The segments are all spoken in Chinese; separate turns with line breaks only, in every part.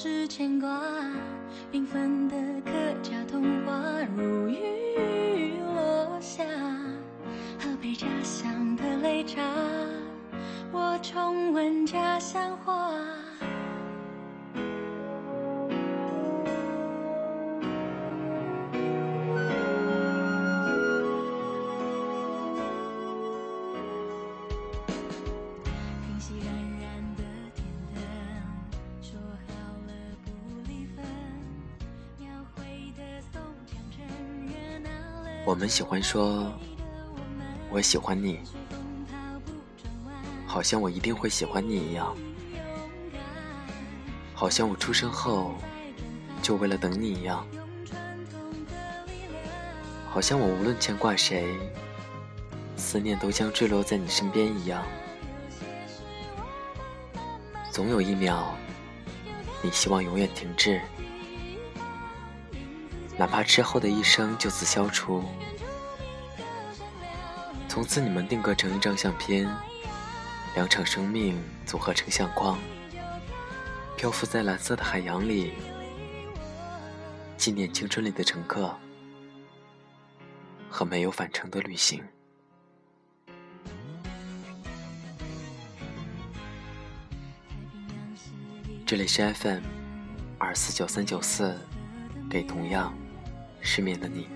是牵挂。缤纷我
们喜欢说“我喜欢你”，好像我一定会喜欢你一样，好像我出生后就为了等你一样，好像我无论牵挂谁，思念都将坠落在你身边一样。总有一秒，你希望永远停滞，哪怕之后的一生就此消除。从此你们定格成一张相片，两场生命组合成相框，漂浮在蓝色的海洋里，纪念青春里的乘客和没有返程的旅行。这里是 FM 二四九三九四，给同样失眠的你，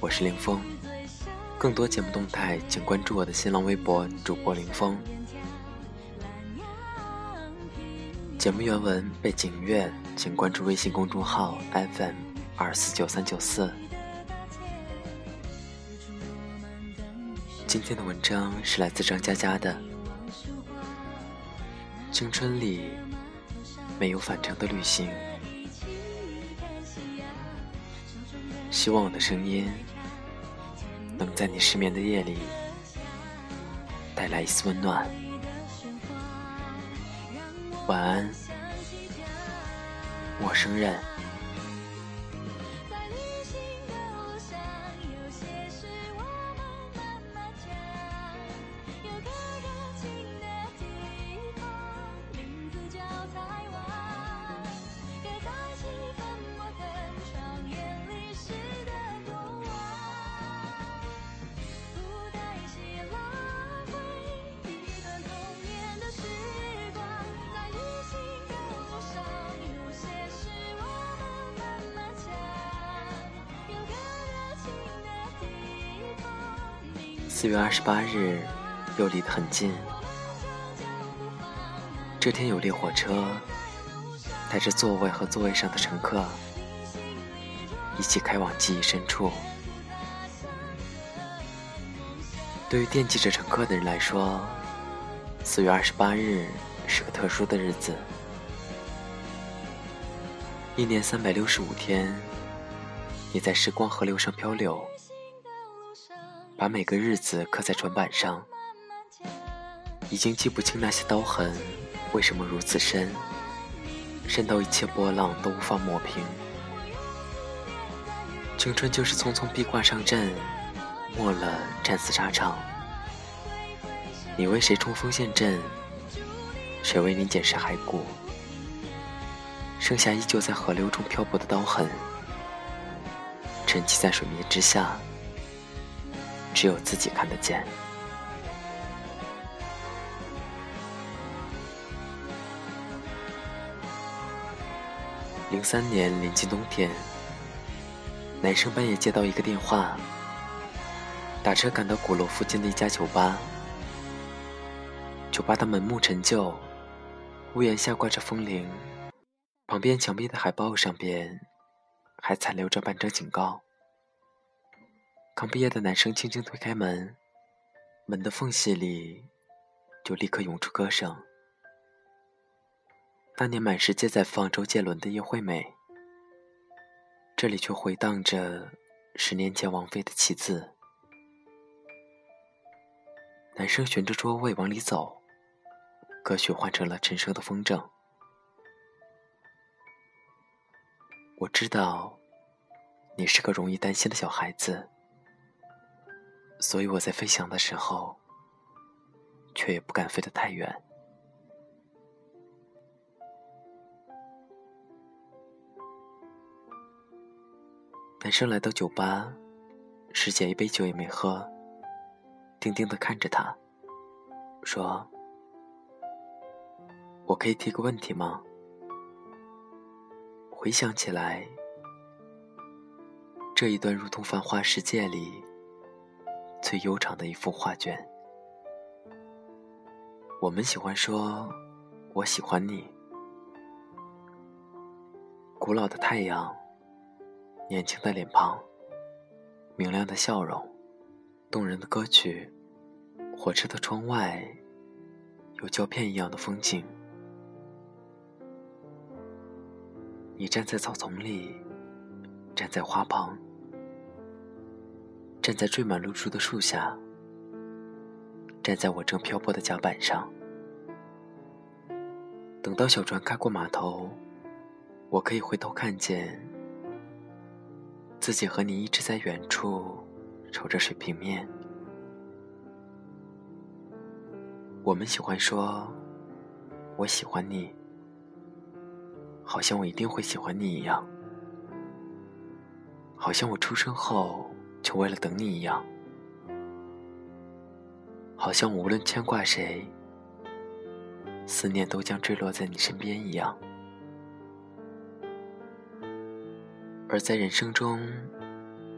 我是林峰。更多节目动态，请关注我的新浪微博主播林峰。节目原文、背景音乐，请关注微信公众号 FM 二四九三九四。今天的文章是来自张嘉佳的。青春里没有返程的旅行，希望我的声音能在你失眠的夜里带来一丝温暖。晚安，陌生人。十八日，又离得很近。这天有列火车，带着座位和座位上的乘客，一起开往记忆深处。对于惦记着乘客的人来说，四月二十八日是个特殊的日子。一年三百六十五天，你在时光河流上漂流，把每个日子刻在船板上。已经记不清那些刀痕为什么如此深，深到一切波浪都无法抹平。青春就是匆匆披挂上阵，没了战死沙场。你为谁冲锋陷阵？谁为你捡拾骸骨？剩下依旧在河流中漂泊的刀痕，沉寂在水面之下，只有自己看得见。零三年临近冬天，男生半夜接到一个电话，打车赶到鼓楼附近的一家酒吧。酒吧的门木陈旧，屋檐下挂着风铃，旁边墙壁的海报上边还残留着半张警告。刚毕业的男生轻轻推开门，门的缝隙里就立刻涌出歌声。那年满世界在放周杰伦的《叶惠美》，这里却回荡着十年前王菲的《棋子》。男生循着桌位往里走，歌曲换成了陈升的《风筝》。我知道，你是个容易担心的小孩子，所以我在飞翔的时候，却也不敢飞得太远。男生来到酒吧，师姐一杯酒也没喝，定定的看着他，说：“我可以提个问题吗？”回想起来，这一段如同繁华世界里最悠长的一幅画卷。我们喜欢说“我喜欢你”，古老的太阳。年轻的脸庞，明亮的笑容，动人的歌曲，火车的窗外，有胶片一样的风景。你站在草丛里，站在花旁，站在缀满露珠的树下，站在我正漂泊的甲板上。等到小船开过码头，我可以回头看见。自己和你一直在远处瞅着水平面。我们喜欢说“我喜欢你”，好像我一定会喜欢你一样，好像我出生后就为了等你一样，好像无论牵挂谁，思念都将坠落在你身边一样。而在人生中，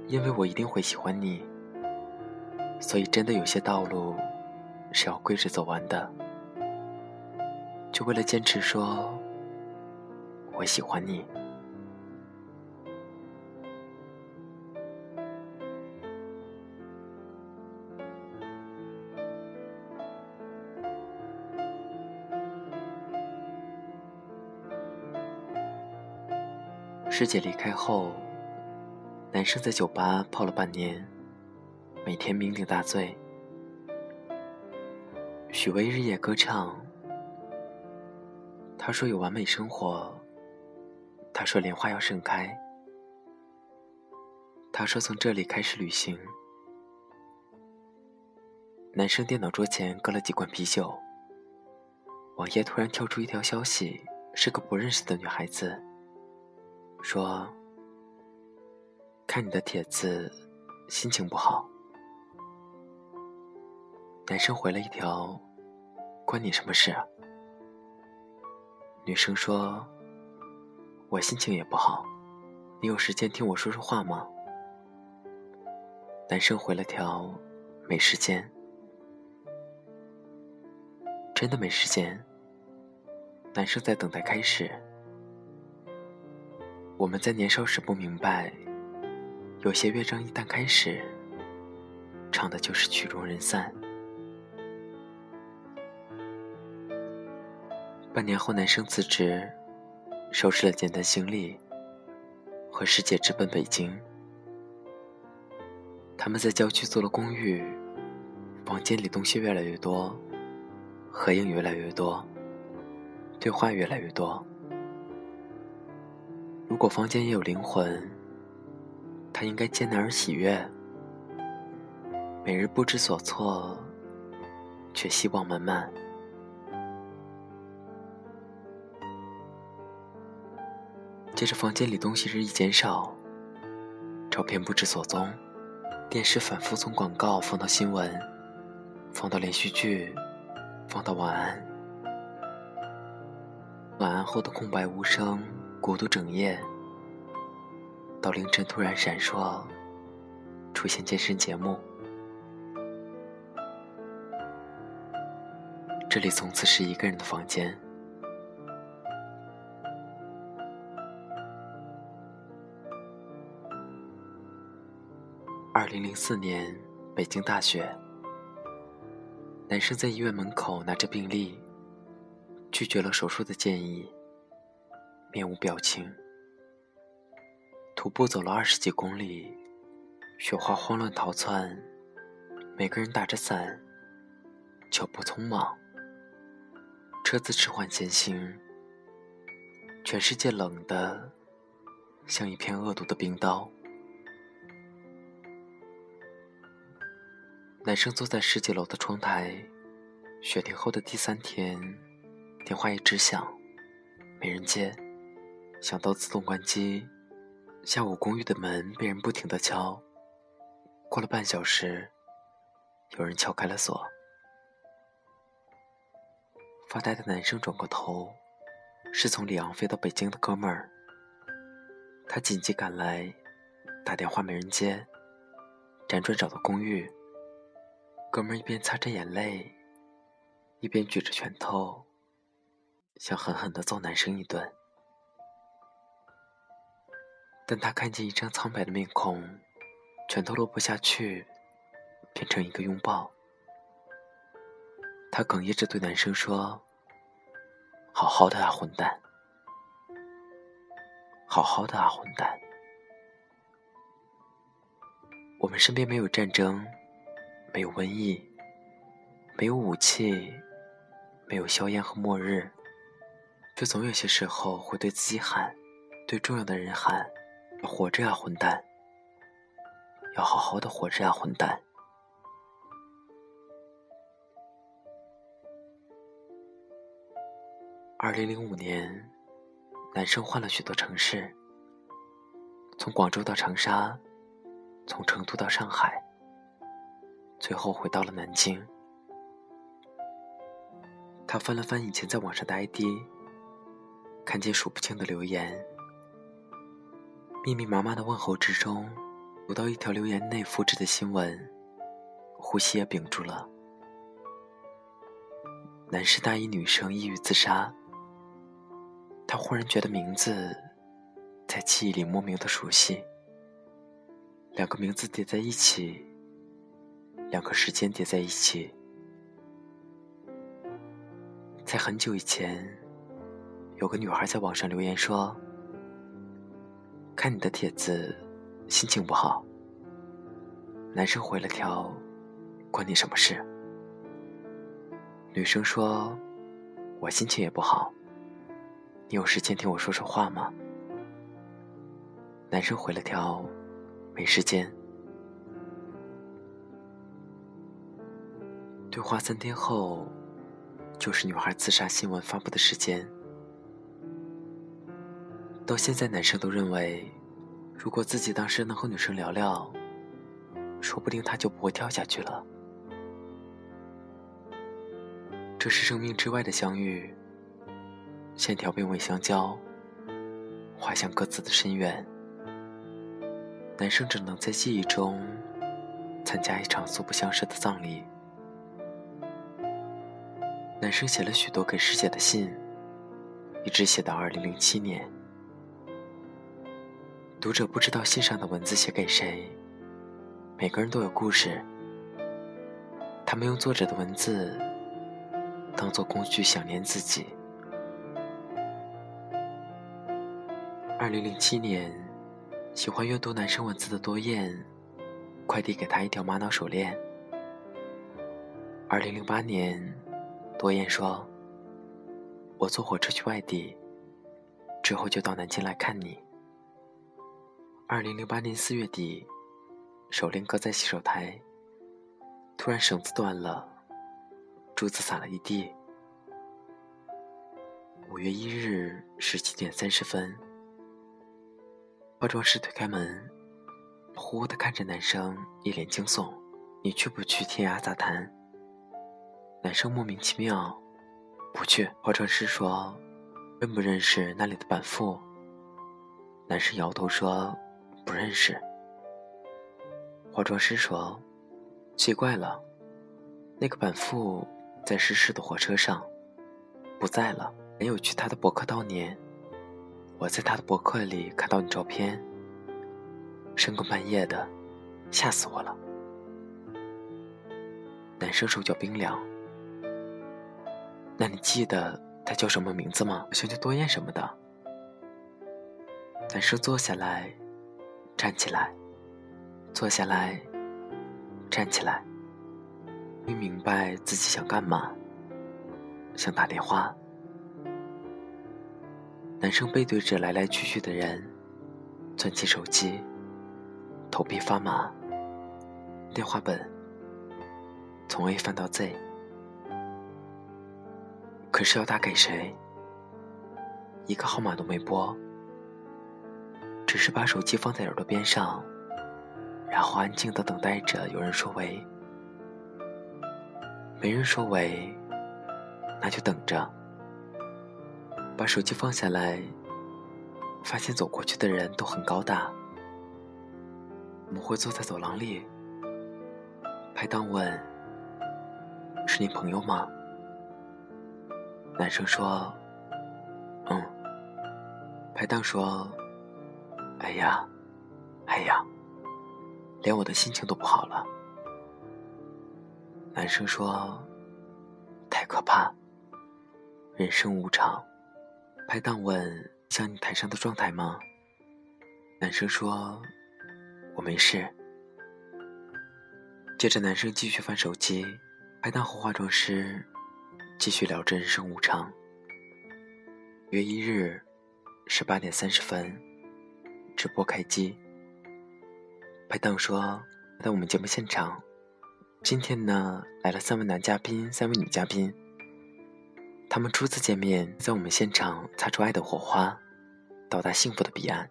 因为我一定会喜欢你，所以真的有些道路是要跪着走完的，就为了坚持说我喜欢你。师姐离开后，男生在酒吧泡了半年，每天酩酊大醉。许巍日夜歌唱，他说有完美生活，他说莲花要盛开，他说从这里开始旅行。男生电脑桌前搁了几罐啤酒，网页突然跳出一条消息，是个不认识的女孩子。说：“看你的帖子，心情不好。”男生回了一条：“关你什么事？”女生说：“我心情也不好，你有时间听我说说话吗？”男生回了条：“没时间。”真的没时间。男生在等待开始。我们在年少时不明白，有些乐章一旦开始，唱的就是曲终人散。半年后，男生辞职，收拾了简单行李，和师姐直奔北京。他们在郊区租了公寓，房间里东西越来越多，合影越来越多，对话越来越多。如果房间也有灵魂，他应该艰难而喜悦，每日不知所措，却希望满满。接着，房间里东西日益减少，照片不知所踪，电视反复从广告放到新闻，放到连续剧，放到晚安，晚安后的空白无声。孤独整夜，到凌晨突然闪烁，出现健身节目。这里从此是一个人的房间。二零零四年，北京大雪，男生在医院门口拿着病历，拒绝了手术的建议。面无表情，徒步走了二十几公里，雪花慌乱逃窜，每个人打着伞，脚步匆忙，车子迟缓前行，全世界冷的像一片恶毒的冰刀。男生坐在十几楼的窗台，雪停后的第三天，电话一直响，没人接，想到自动关机。下午公寓的门被人不停的敲，过了半小时，有人敲开了锁。发呆的男生转过头，是从里昂飞到北京的哥们儿。他紧急赶来，打电话没人接，辗转找到公寓。哥们儿一边擦着眼泪，一边举着拳头，想狠狠的揍男生一顿。但他看见一张苍白的面孔，拳头落不下去，变成一个拥抱。他哽咽着对男生说：“好好的啊，混蛋！好好的啊，混蛋！我们身边没有战争，没有瘟疫，没有武器，没有硝烟和末日，却总有些时候会对自己喊，对重要的人喊。”活着呀，混蛋！要好好的活着呀，混蛋！二零零五年，男生换了许多城市，从广州到长沙，从成都到上海，最后回到了南京。他翻了翻以前在网上的 ID，看见数不清的留言。密密麻麻的问候之中，读到一条留言内复制的新闻，呼吸也屏住了。男士大一女生抑郁自杀。他忽然觉得名字在记忆里莫名的熟悉。两个名字叠在一起，两个时间叠在一起。在很久以前，有个女孩在网上留言说。看你的帖子，心情不好。男生回了条：“关你什么事？”女生说：“我心情也不好。你有时间听我说说话吗？”男生回了条：“没时间。”对话三天后，就是女孩自杀新闻发布的时间。到现在，男生都认为，如果自己当时能和女生聊聊，说不定他就不会跳下去了。这是生命之外的相遇，线条并未相交，滑向各自的深渊。男生只能在记忆中参加一场素不相识的葬礼。男生写了许多给师姐的信，一直写到二零零七年。读者不知道信上的文字写给谁。每个人都有故事，他们用作者的文字当做工具想念自己。二零零七年，喜欢阅读男生文字的多燕，快递给他一条玛瑙手链。二零零八年，多燕说：“我坐火车去外地，之后就到南京来看你。”二零零八年四月底，手链搁在洗手台，突然绳子断了，珠子洒了一地。五月一日十七点三十分，化妆师推开门，呼呼的看着男生，一脸惊悚：“你去不去天涯杂谈？”男生莫名其妙：“不去。”化妆师说：“认不认识那里的板副？”男生摇头说。不认识。化妆师说：“奇怪了，那个板副在失事的火车上，不在了。没有去他的博客悼念。我在他的博客里看到你照片。深更半夜的，吓死我了。”男生手脚冰凉。那你记得他叫什么名字吗？像叫多燕什么的。男生坐下来。站起来，坐下来，站起来。没明白自己想干嘛，想打电话。男生背对着来来去去的人，攥起手机，头皮发麻。电话本，从 A 翻到 Z，可是要打给谁？一个号码都没拨，只是把手机放在耳朵边上，然后安静的等待着有人说喂。没人说喂，那就等着。把手机放下来，发现走过去的人都很高大。我们会坐在走廊里。拍档问：“是你朋友吗？”男生说：“嗯。”拍档说：“哎呀，哎呀，连我的心情都不好了。”男生说：“太可怕，人生无常。”拍档问：“像你台上的状态吗？”男生说：“我没事。”接着，男生继续翻手机，拍档和化妆师继续聊着人生无常。约一日，十八点三十分，直播开机。拍档说：“在我们节目现场。”今天呢，来了三位男嘉宾，三位女嘉宾。他们初次见面，在我们现场擦出爱的火花，到达幸福的彼岸。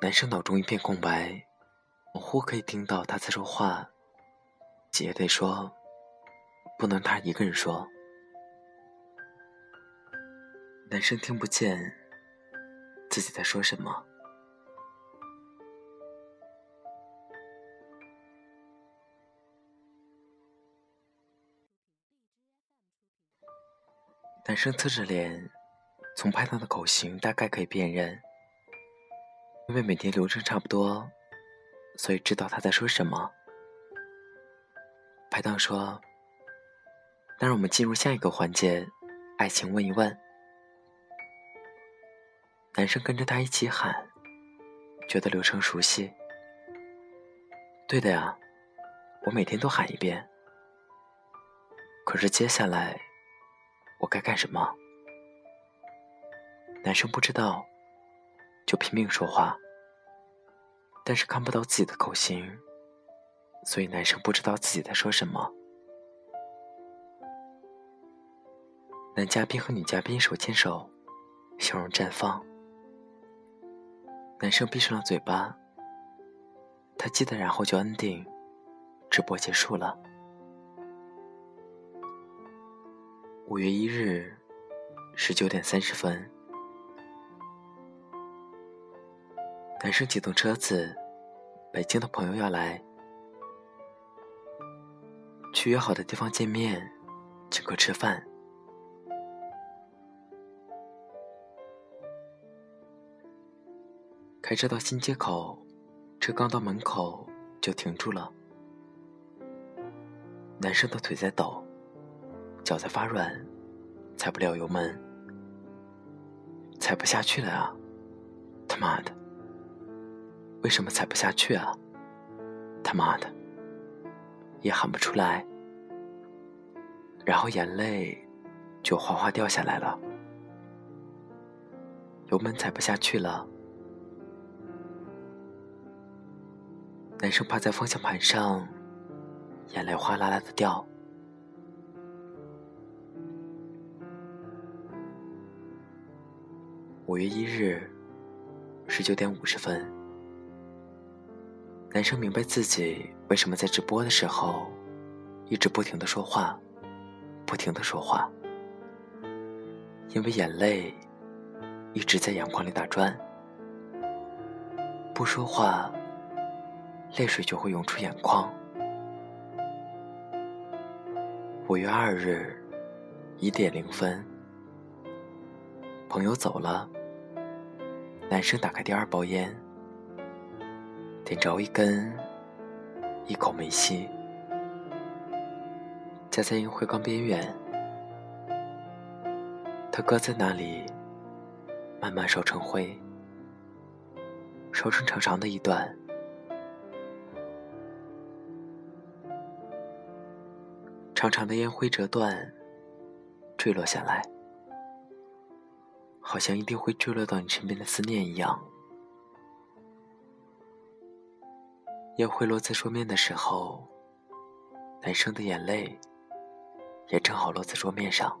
男生脑中一片空白，模糊可以听到他在说话，姐得说，不能他一个人说。男生听不见自己在说什么。男生侧着脸，从拍档的口型大概可以辨认，因为每天流程差不多，所以知道他在说什么。拍档说：“那让我们进入下一个环节，爱情问一问。”男生跟着他一起喊，觉得流程熟悉。对的呀，我每天都喊一遍。可是接下来。我该干什么？男生不知道，就拼命说话，但是看不到自己的口型，所以男生不知道自己在说什么。男嘉宾和女嘉宾手牵手，笑容绽放。男生闭上了嘴巴，他记得，然后就安定，直播结束了。五月一日，十九点三十分，男生启动车子，北京的朋友要来，去约好的地方见面，请客吃饭。开车到新街口，车刚到门口就停住了，男生的腿在抖。脚在发软，踩不了油门，踩不下去了啊！他妈的，为什么踩不下去啊？他妈的，也喊不出来，然后眼泪就哗哗掉下来了，油门踩不下去了，男生趴在方向盘上，眼泪哗啦啦的掉。五月一日，十九点五十分，男生明白自己为什么在直播的时候一直不停的说话，不停的说话，因为眼泪一直在眼眶里打转，不说话，泪水就会涌出眼眶。五月二日，一点零分，朋友走了。男生打开第二包烟，点着一根，一口没吸，夹在烟灰缸边缘。他搁在那里，慢慢烧成灰，烧成长长的一段，长长的烟灰折断，坠落下来。好像一定会坠落到你身边的思念一样。烟灰落在桌面的时候，男生的眼泪也正好落在桌面上。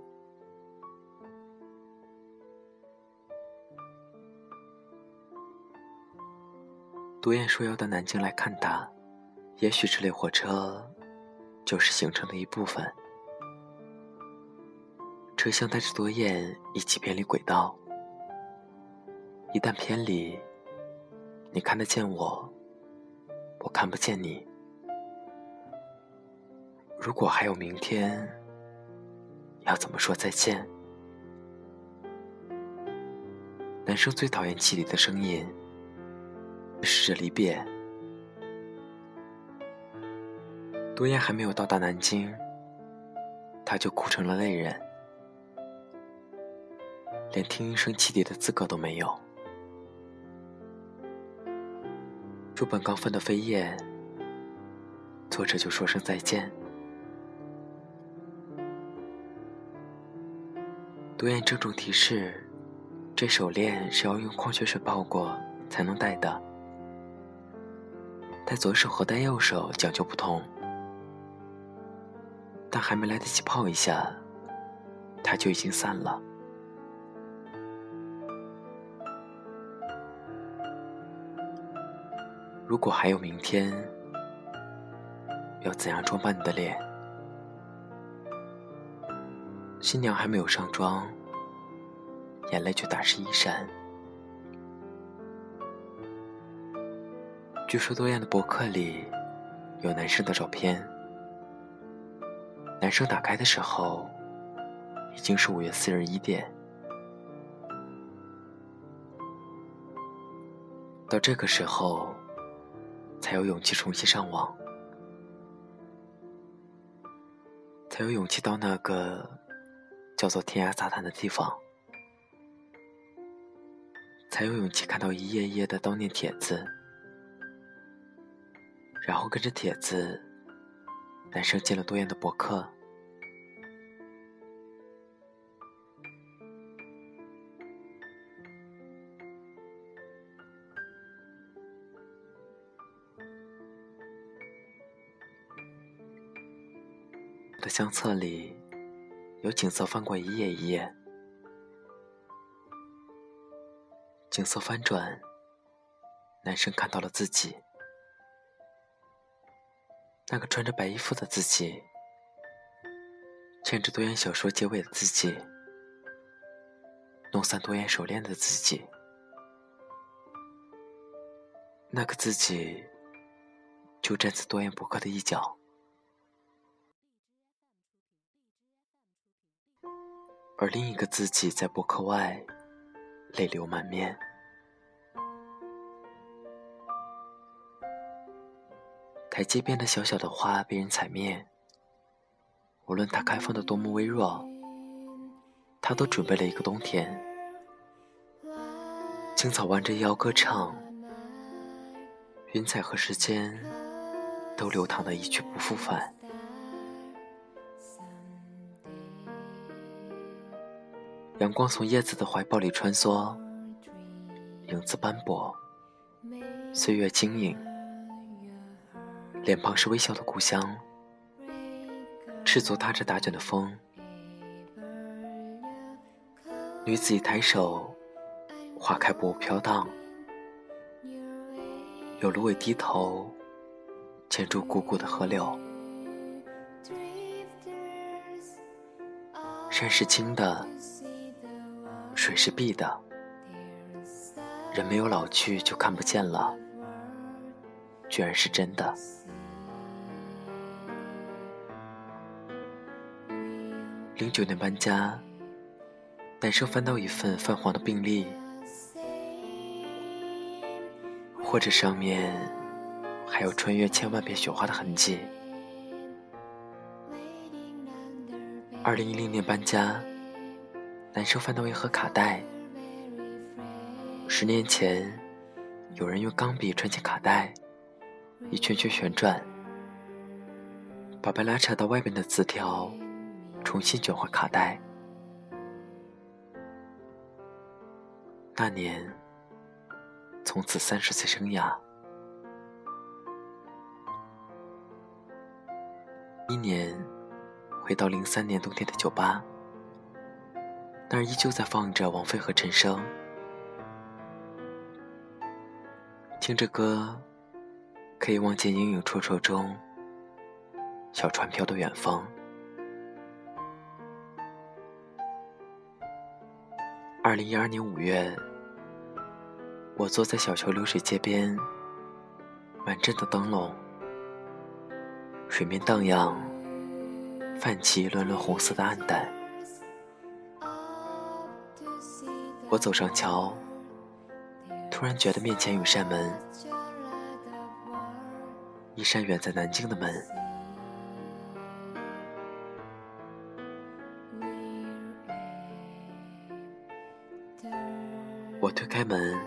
独眼说要到南京来看他，也许这列火车就是行程的一部分。车厢带着多燕一起偏离轨道，一旦偏离，你看得见我，我看不见你。如果还有明天，要怎么说再见？男生最讨厌气里的声音，是着离别。多雁还没有到达南京，他就哭成了泪人。连听一声汽笛的资格都没有。书本刚分的扉页，作者就说声再见。独雁郑重提示：这手链是要用矿泉水泡过才能戴的，戴左手和戴右手讲究不同。但还没来得及泡一下，它就已经散了。如果还有明天，要怎样装扮你的脸？新娘还没有上妆，眼泪就打湿衣衫。据说多燕的博客里有男生的照片，男生打开的时候已经是五月四日一点。到这个时候。才有勇气重新上网，才有勇气到那个叫做天涯杂谈的地方，才有勇气看到一页页的悼念帖子，然后跟着帖子，男生进了多燕的博客。我的相册里，有景色翻过一页一页，景色翻转，男生看到了自己，那个穿着白衣服的自己，牵着多言小说结尾的自己，弄散多言手链的自己，那个自己，就站在多言博客的一角。而另一个自己在博客外，泪流满面。台阶边的小小的花被人踩灭，无论它开放的多么微弱，它都准备了一个冬天。青草弯着腰歌唱，云彩和时间都流淌的一去不复返。阳光从叶子的怀抱里穿梭，影子斑驳，岁月轻盈，脸庞是微笑的故乡。赤足踏着打卷的风，女子一抬手，花开不飘荡。有芦苇低头，牵住汩汩的河流。山是青的。水是碧的，人没有老去就看不见了，居然是真的。零九年搬家，男生翻到一份泛黄的病历，或者上面还有穿越千万片雪花的痕迹。二零一零年搬家。男生翻到一盒卡带，十年前，有人用钢笔穿进卡带，一圈圈旋转，把被拉扯到外面的字条重新卷回卡带。那年，从此三十岁生涯，一年，回到零三年冬天的酒吧，那儿依旧在放着王菲和陈升，听着歌，可以望见影影绰绰中，小船飘到远方。二零一二年五月，我坐在小桥流水街边，满镇的灯笼。水面荡漾，泛起一轮轮红色的暗淡。我走上桥，突然觉得面前有扇门，一扇远在南京的门。我推开门，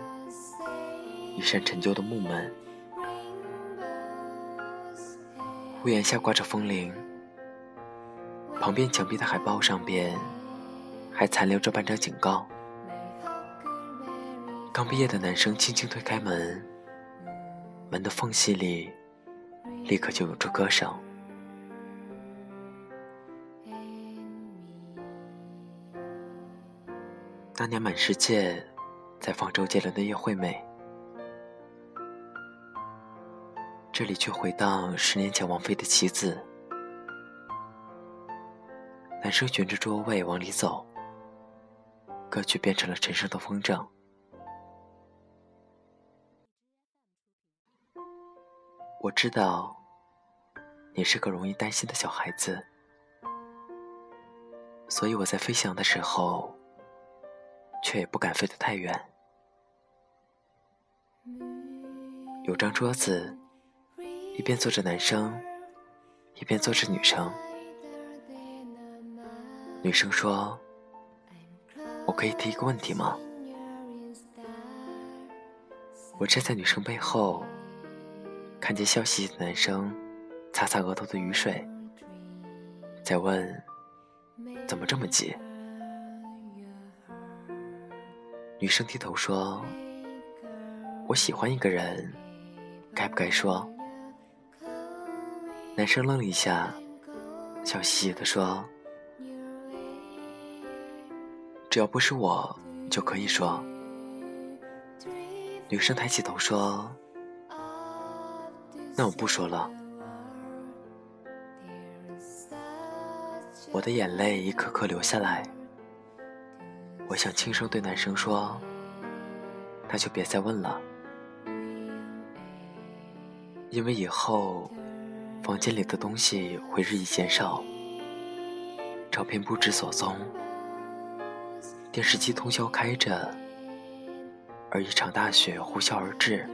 一扇陈旧的木门。屋檐下挂着风铃，旁边墙壁的海报上边还残留着半张警告。刚毕业的男生轻轻推开门，门的缝隙里立刻就涌出歌声。那年满世界在放周杰伦的《叶惠美》。这里却回荡十年前王菲的棋子。男生循着桌位往里走，歌曲变成了陈升的风筝。我知道，你是个容易担心的小孩子，所以我在飞翔的时候，却也不敢飞得太远。有张桌子。一边坐着男生，一边坐着女生。女生说：“我可以提一个问题吗？”我站在女生背后，看见笑嘻嘻的男生擦擦额头的雨水，在问：“怎么这么急？”女生低头说：“我喜欢一个人，该不该说？”男生愣了一下，笑嘻嘻的说：“只要不是我，就可以说。”女生抬起头说：“那我不说了。”我的眼泪一颗颗流下来，我想轻声对男生说：“那就别再问了，因为以后……”房间里的东西会日益减少，照片不知所踪，电视机通宵开着，而一场大雪呼啸而至。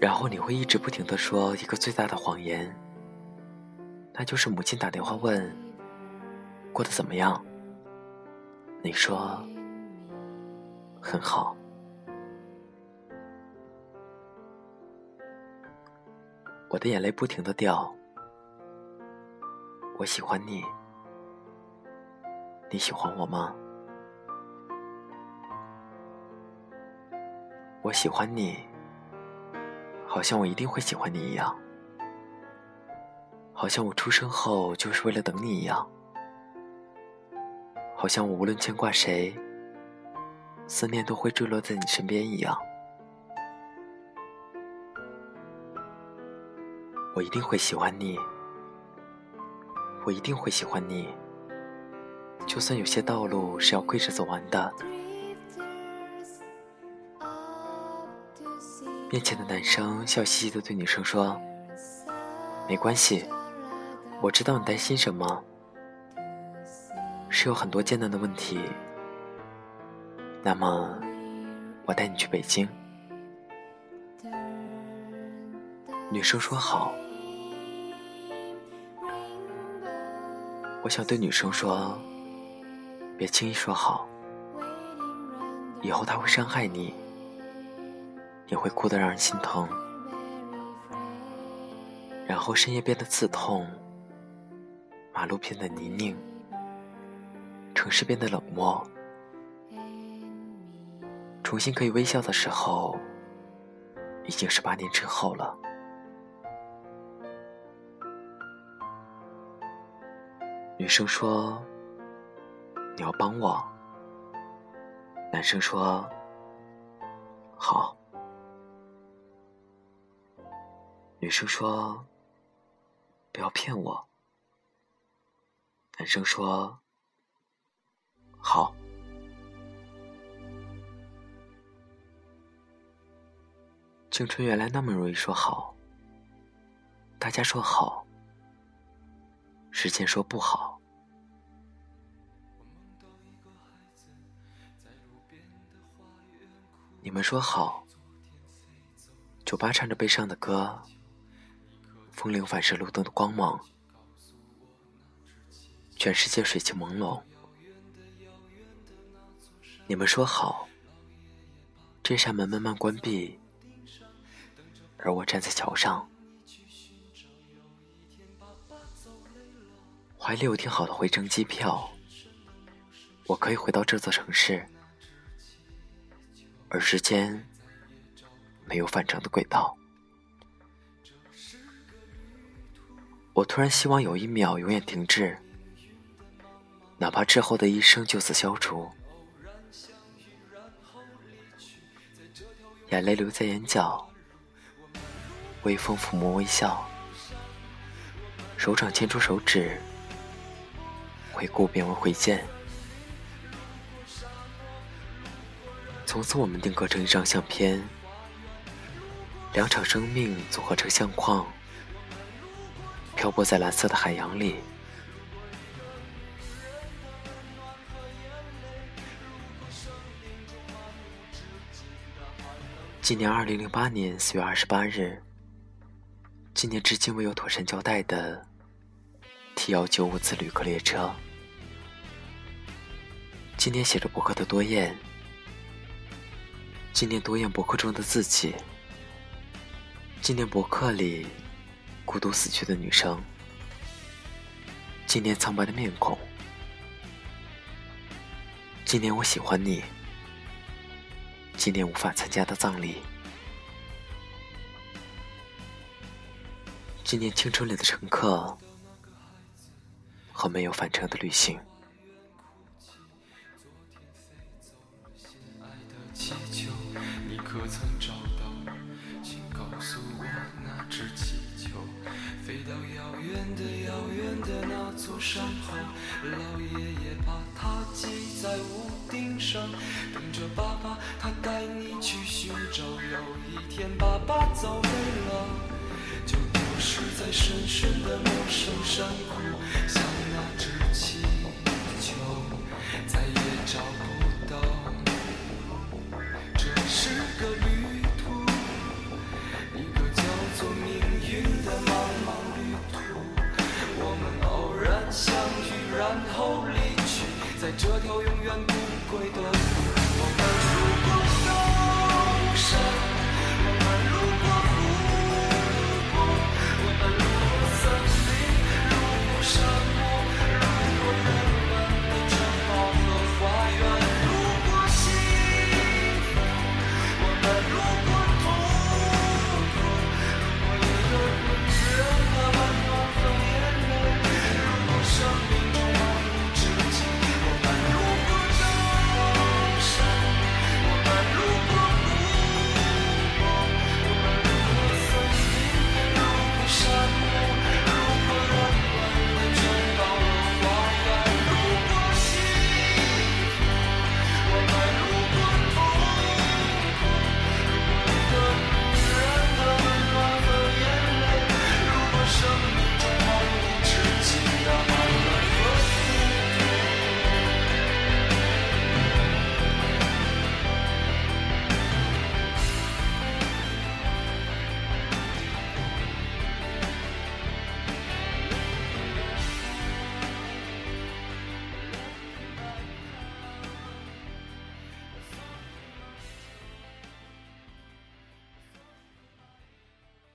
然后你会一直不停的说一个最大的谎言，那就是母亲打电话问过得怎么样，你说很好。我的眼泪不停的掉，我喜欢你，你喜欢我吗？我喜欢你，好像我一定会喜欢你一样，好像我出生后就是为了等你一样，好像我无论牵挂谁，思念都会坠落在你身边一样。我一定会喜欢你，我一定会喜欢你。就算有些道路是要跪着走完的。面前的男生笑嘻嘻的对女生说：“没关系，我知道你担心什么，是有很多艰难的问题。那么，我带你去北京。”女生说：“好。”我想对女生说：“别轻易说好，以后他会伤害你，也会哭得让人心疼，然后深夜变得刺痛，马路变得泥泞，城市变得冷漠，重新可以微笑的时候，已经是八年之后了。女生说：“你要帮我。”男生说：“好。”女生说：“不要骗我。”男生说：“好。”青春原来那么容易说好，大家说好，时间说不好。你们说好，酒吧唱着悲伤的歌。风铃反射路灯的光芒，全世界水汽朦胧。你们说好，这扇门慢慢关闭，而我站在桥上，怀里有订好的回程机票，我可以回到这座城市，而时间没有返程的轨道。我突然希望有一秒永远停滞，哪怕之后的一生就此消除。眼泪留在眼角，微风抚摸微笑，手掌牵出手指，回顾变为回见。从此我们定格成一张相片，两场生命组合成相框。漂泊在蓝色的海洋里。今年二零零八年四月二十八日，今年至今未有妥善交代的 T 幺九五次旅客列车。今年写着博客的多燕，今年多燕博客中的自己，今年博客里。孤独死去的女生，今年苍白的面孔，今年我喜欢你，今年无法参加的葬礼，今年青春里的乘客和没有返程的旅行。着爸爸他带你去寻找。有一天爸爸走累了，就丢失在深深的陌生山谷，像那只气球，再也找不到。这是个旅途，一个叫做命运的茫茫旅途，我们偶然。相遇，然后离去，在这条永远不归的路 Show.